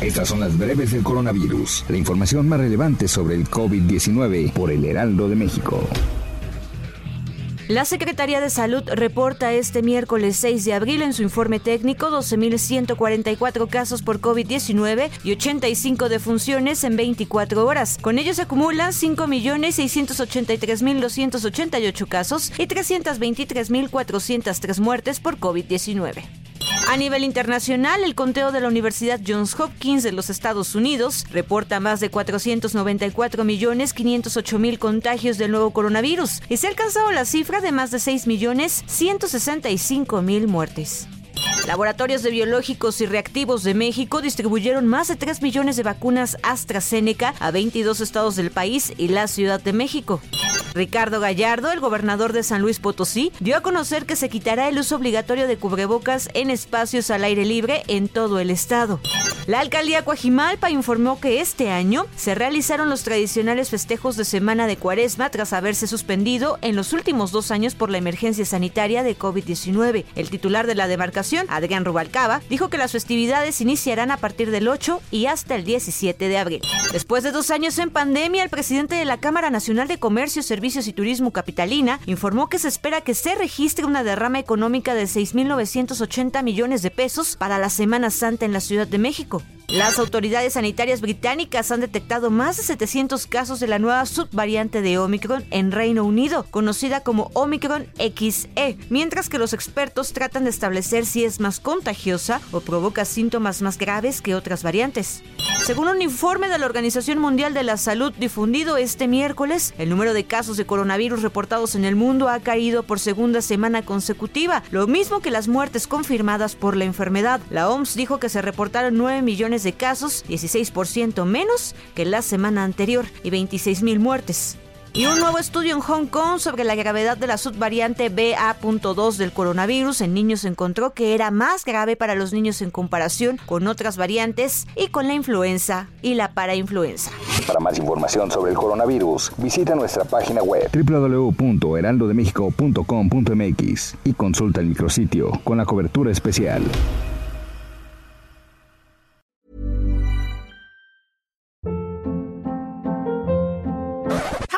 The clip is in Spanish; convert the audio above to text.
Estas son las breves del coronavirus, la información más relevante sobre el COVID-19 por el Heraldo de México. La Secretaría de Salud reporta este miércoles 6 de abril en su informe técnico 12.144 casos por COVID-19 y 85 defunciones en 24 horas. Con ello se acumulan 5.683.288 casos y 323.403 muertes por COVID-19. A nivel internacional, el conteo de la Universidad Johns Hopkins de los Estados Unidos reporta más de 494 millones 508 mil contagios del nuevo coronavirus y se ha alcanzado la cifra de más de 6 millones 165 mil muertes. Laboratorios de Biológicos y Reactivos de México distribuyeron más de 3 millones de vacunas AstraZeneca a 22 estados del país y la Ciudad de México. Ricardo Gallardo, el gobernador de San Luis Potosí, dio a conocer que se quitará el uso obligatorio de cubrebocas en espacios al aire libre en todo el estado. La alcaldía Coajimalpa informó que este año se realizaron los tradicionales festejos de Semana de Cuaresma tras haberse suspendido en los últimos dos años por la emergencia sanitaria de COVID-19. El titular de la demarcación, Adrián Rubalcaba, dijo que las festividades iniciarán a partir del 8 y hasta el 17 de abril. Después de dos años en pandemia, el presidente de la Cámara Nacional de Comercio, Servicios y Turismo Capitalina informó que se espera que se registre una derrama económica de 6.980 millones de pesos para la Semana Santa en la Ciudad de México. Las autoridades sanitarias británicas han detectado más de 700 casos de la nueva subvariante de Omicron en Reino Unido, conocida como Omicron XE, mientras que los expertos tratan de establecer si es más contagiosa o provoca síntomas más graves que otras variantes. Según un informe de la Organización Mundial de la Salud difundido este miércoles, el número de casos de coronavirus reportados en el mundo ha caído por segunda semana consecutiva, lo mismo que las muertes confirmadas por la enfermedad. La OMS dijo que se reportaron 9 millones de casos, 16% menos que la semana anterior y 26 mil muertes. Y un nuevo estudio en Hong Kong sobre la gravedad de la subvariante BA.2 del coronavirus en niños encontró que era más grave para los niños en comparación con otras variantes y con la influenza y la parainfluenza. Para más información sobre el coronavirus, visita nuestra página web www.heraldodemexico.com.mx y consulta el micrositio con la cobertura especial.